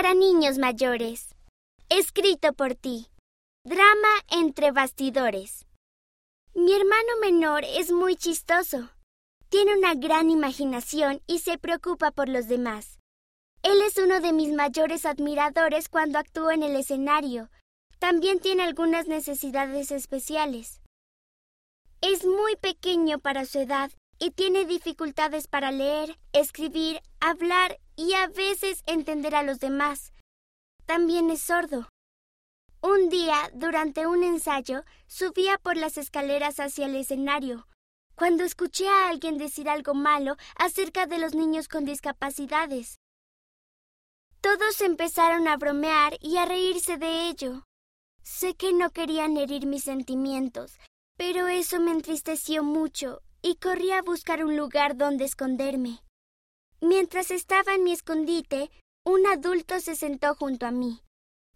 para niños mayores. Escrito por ti. Drama entre bastidores. Mi hermano menor es muy chistoso. Tiene una gran imaginación y se preocupa por los demás. Él es uno de mis mayores admiradores cuando actúa en el escenario. También tiene algunas necesidades especiales. Es muy pequeño para su edad y tiene dificultades para leer, escribir, hablar y a veces entender a los demás. También es sordo. Un día, durante un ensayo, subía por las escaleras hacia el escenario, cuando escuché a alguien decir algo malo acerca de los niños con discapacidades. Todos empezaron a bromear y a reírse de ello. Sé que no querían herir mis sentimientos, pero eso me entristeció mucho y corrí a buscar un lugar donde esconderme. Mientras estaba en mi escondite, un adulto se sentó junto a mí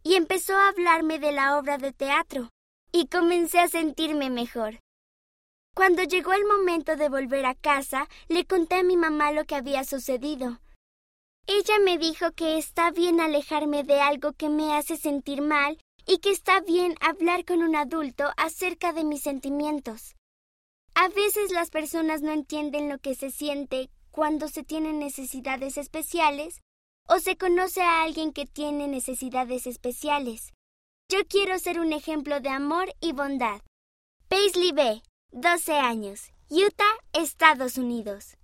y empezó a hablarme de la obra de teatro, y comencé a sentirme mejor. Cuando llegó el momento de volver a casa, le conté a mi mamá lo que había sucedido. Ella me dijo que está bien alejarme de algo que me hace sentir mal y que está bien hablar con un adulto acerca de mis sentimientos. A veces las personas no entienden lo que se siente cuando se tienen necesidades especiales o se conoce a alguien que tiene necesidades especiales. Yo quiero ser un ejemplo de amor y bondad. Paisley B., 12 años, Utah, Estados Unidos.